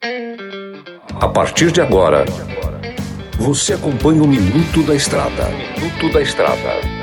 A partir de agora, você acompanha o Minuto da Estrada. Minuto da Estrada.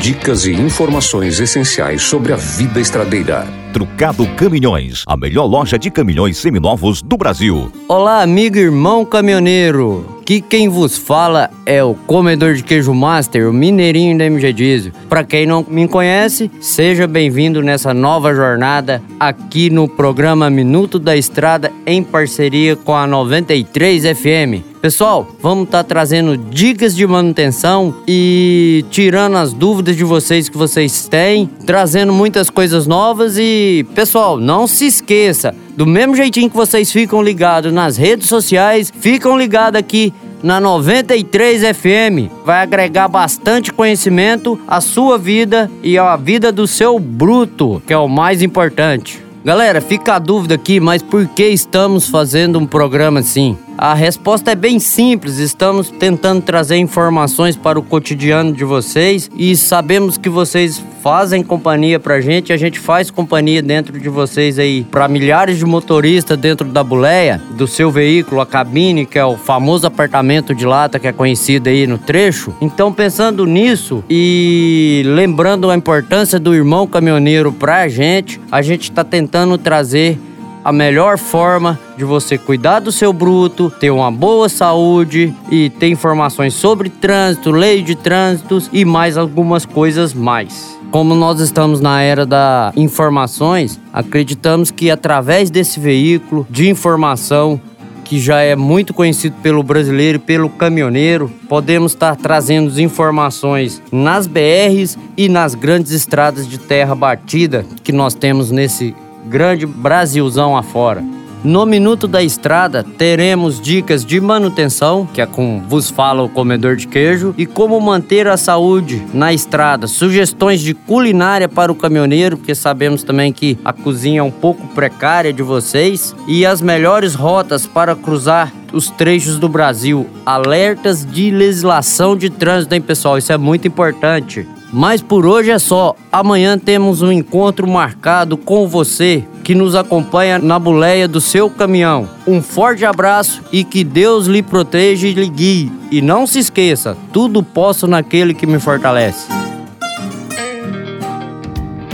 Dicas e informações essenciais sobre a vida estradeira. Trucado Caminhões, a melhor loja de caminhões seminovos do Brasil. Olá, amigo e irmão caminhoneiro. Aqui quem vos fala é o comedor de queijo master, o mineirinho da MG Diesel. Para quem não me conhece, seja bem-vindo nessa nova jornada aqui no programa Minuto da Estrada em parceria com a 93 FM. Pessoal, vamos estar tá trazendo dicas de manutenção e tirando as dúvidas de vocês que vocês têm, trazendo muitas coisas novas e, pessoal, não se esqueça, do mesmo jeitinho que vocês ficam ligados nas redes sociais, ficam ligados aqui na 93 FM. Vai agregar bastante conhecimento à sua vida e à vida do seu bruto, que é o mais importante. Galera, fica a dúvida aqui, mas por que estamos fazendo um programa assim? A resposta é bem simples. Estamos tentando trazer informações para o cotidiano de vocês e sabemos que vocês fazem companhia pra gente, a gente faz companhia dentro de vocês aí para milhares de motoristas dentro da buleia do seu veículo, a cabine, que é o famoso apartamento de lata que é conhecido aí no trecho. Então, pensando nisso e lembrando a importância do irmão caminhoneiro pra gente, a gente está tentando trazer a melhor forma de você cuidar do seu bruto, ter uma boa saúde e ter informações sobre trânsito, lei de trânsitos e mais algumas coisas mais. Como nós estamos na era das informações, acreditamos que através desse veículo de informação que já é muito conhecido pelo brasileiro e pelo caminhoneiro, podemos estar trazendo informações nas BRs e nas grandes estradas de terra batida que nós temos nesse grande Brasilzão afora. No Minuto da Estrada teremos dicas de manutenção, que é com vos fala o comedor de queijo, e como manter a saúde na estrada. Sugestões de culinária para o caminhoneiro, porque sabemos também que a cozinha é um pouco precária de vocês, e as melhores rotas para cruzar os trechos do Brasil. Alertas de legislação de trânsito, hein, pessoal? Isso é muito importante. Mas por hoje é só. Amanhã temos um encontro marcado com você que nos acompanha na boleia do seu caminhão. Um forte abraço e que Deus lhe proteja e lhe guie. E não se esqueça, tudo posso naquele que me fortalece.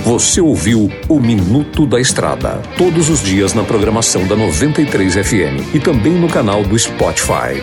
Você ouviu o Minuto da Estrada, todos os dias na programação da 93 FM e também no canal do Spotify.